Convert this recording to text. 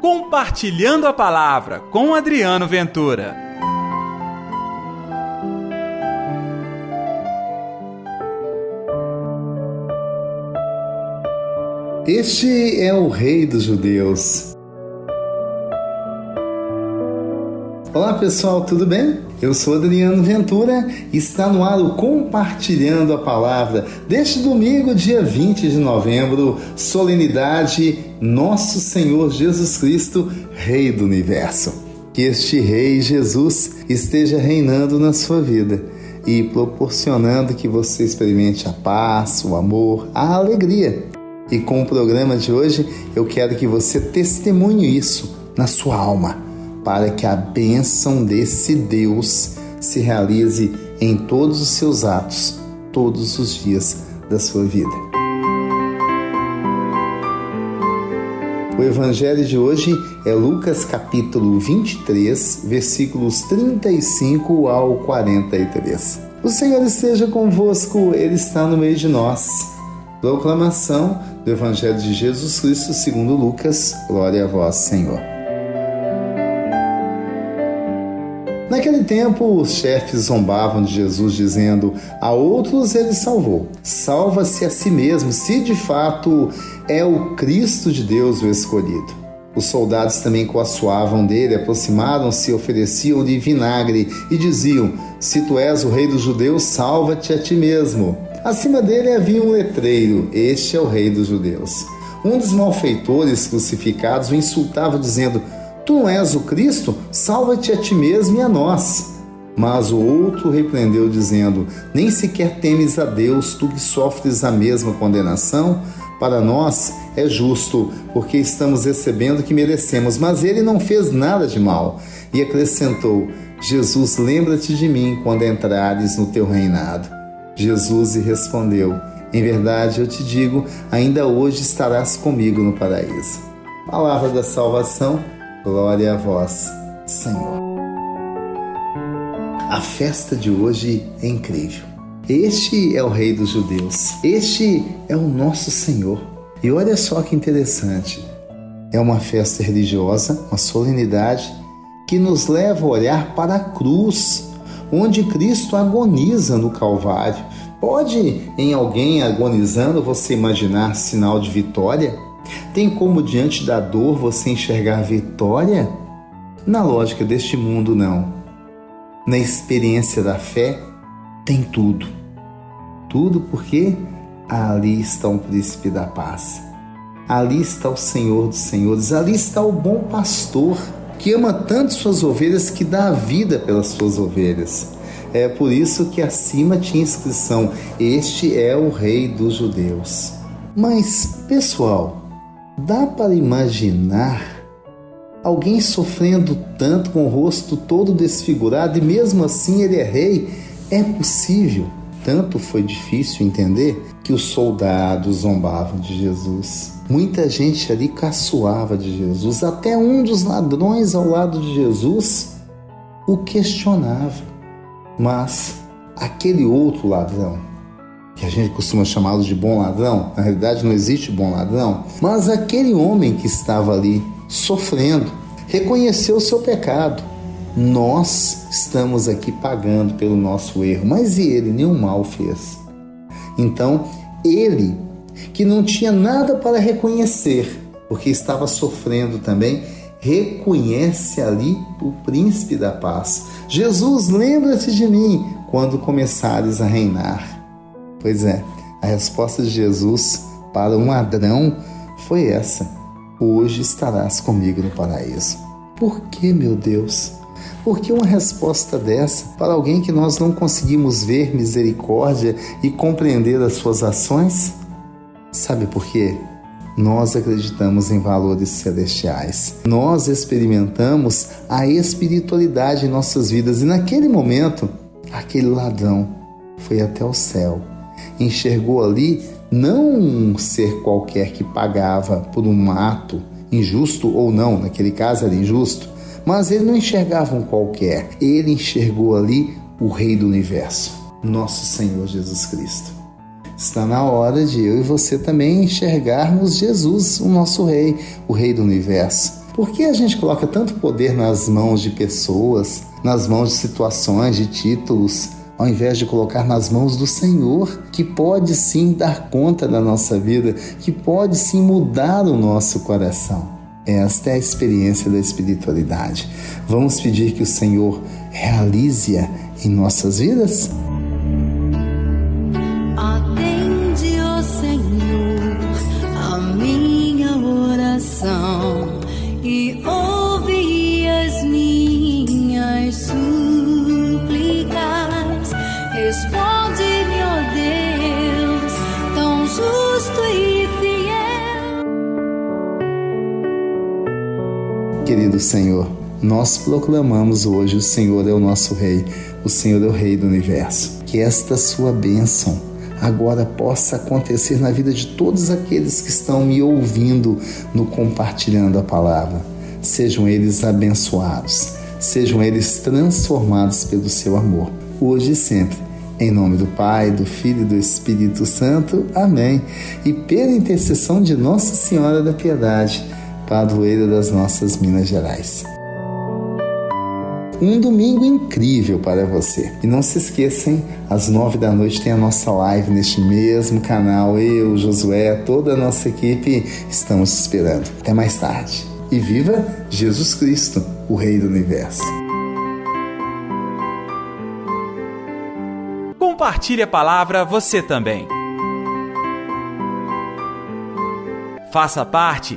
Compartilhando a Palavra com Adriano Ventura. Este é o Rei dos Judeus. Olá pessoal, tudo bem? Eu sou Adriano Ventura e está no ar o Compartilhando a Palavra deste domingo, dia 20 de novembro, solenidade Nosso Senhor Jesus Cristo, Rei do Universo. Que este Rei Jesus esteja reinando na sua vida e proporcionando que você experimente a paz, o amor, a alegria. E com o programa de hoje, eu quero que você testemunhe isso na sua alma para que a bênção desse Deus se realize em todos os seus atos, todos os dias da sua vida. O evangelho de hoje é Lucas capítulo 23, versículos 35 ao 43. O Senhor esteja convosco, Ele está no meio de nós. Proclamação do Evangelho de Jesus Cristo segundo Lucas. Glória a vós, Senhor. Naquele tempo, os chefes zombavam de Jesus, dizendo: A outros ele salvou. Salva-se a si mesmo, se de fato é o Cristo de Deus o escolhido. Os soldados também coaçoavam dele, aproximaram-se ofereciam-lhe vinagre e diziam: Se tu és o rei dos judeus, salva-te a ti mesmo. Acima dele havia um letreiro: Este é o rei dos judeus. Um dos malfeitores crucificados o insultava, dizendo: Tu és o Cristo? Salva-te a ti mesmo e a nós. Mas o outro repreendeu, dizendo: Nem sequer temes a Deus, tu que sofres a mesma condenação? Para nós é justo, porque estamos recebendo o que merecemos. Mas ele não fez nada de mal. E acrescentou: Jesus, lembra-te de mim quando entrares no teu reinado. Jesus lhe respondeu: Em verdade eu te digo, ainda hoje estarás comigo no paraíso. Palavra da salvação Glória a vós, Senhor. A festa de hoje é incrível. Este é o Rei dos Judeus. Este é o nosso Senhor. E olha só que interessante. É uma festa religiosa, uma solenidade que nos leva a olhar para a cruz, onde Cristo agoniza no Calvário. Pode em alguém agonizando você imaginar sinal de vitória? Tem como diante da dor você enxergar vitória? Na lógica deste mundo, não. Na experiência da fé, tem tudo. Tudo porque ali está o príncipe da paz. Ali está o Senhor dos Senhores, ali está o bom pastor que ama tanto suas ovelhas que dá a vida pelas suas ovelhas. É por isso que acima tinha inscrição: Este é o Rei dos Judeus. Mas, pessoal, Dá para imaginar alguém sofrendo tanto com o rosto todo desfigurado e mesmo assim ele é rei? É possível. Tanto foi difícil entender que os soldados zombavam de Jesus. Muita gente ali caçoava de Jesus. Até um dos ladrões ao lado de Jesus o questionava. Mas aquele outro ladrão, que a gente costuma chamá-lo de bom ladrão, na realidade não existe bom ladrão, mas aquele homem que estava ali sofrendo reconheceu o seu pecado. Nós estamos aqui pagando pelo nosso erro, mas e ele nenhum mal fez. Então, ele, que não tinha nada para reconhecer, porque estava sofrendo também, reconhece ali o príncipe da paz. Jesus, lembra-te de mim quando começares a reinar. Pois é, a resposta de Jesus para um ladrão foi essa: Hoje estarás comigo no paraíso. Por que, meu Deus? Por que uma resposta dessa para alguém que nós não conseguimos ver misericórdia e compreender as suas ações? Sabe por quê? Nós acreditamos em valores celestiais. Nós experimentamos a espiritualidade em nossas vidas e naquele momento, aquele ladrão foi até o céu enxergou ali não um ser qualquer que pagava por um ato, injusto ou não, naquele caso era injusto, mas ele não enxergava um qualquer, ele enxergou ali o Rei do Universo, nosso Senhor Jesus Cristo. Está na hora de eu e você também enxergarmos Jesus, o nosso Rei, o Rei do Universo Por que a gente coloca tanto poder nas mãos de pessoas, nas mãos de situações, de títulos, ao invés de colocar nas mãos do Senhor, que pode sim dar conta da nossa vida, que pode sim mudar o nosso coração? Esta é a experiência da espiritualidade. Vamos pedir que o Senhor realize-a em nossas vidas? Senhor, nós proclamamos hoje: o Senhor é o nosso Rei, o Senhor é o Rei do universo. Que esta sua bênção agora possa acontecer na vida de todos aqueles que estão me ouvindo no compartilhando a palavra. Sejam eles abençoados, sejam eles transformados pelo seu amor, hoje e sempre. Em nome do Pai, do Filho e do Espírito Santo. Amém. E pela intercessão de Nossa Senhora da Piedade, padroeira das nossas Minas Gerais um domingo incrível para você. E não se esqueçam, às nove da noite tem a nossa live neste mesmo canal. Eu, Josué, toda a nossa equipe estamos esperando. Até mais tarde. E viva Jesus Cristo, o Rei do Universo. Compartilhe a palavra você também. Faça parte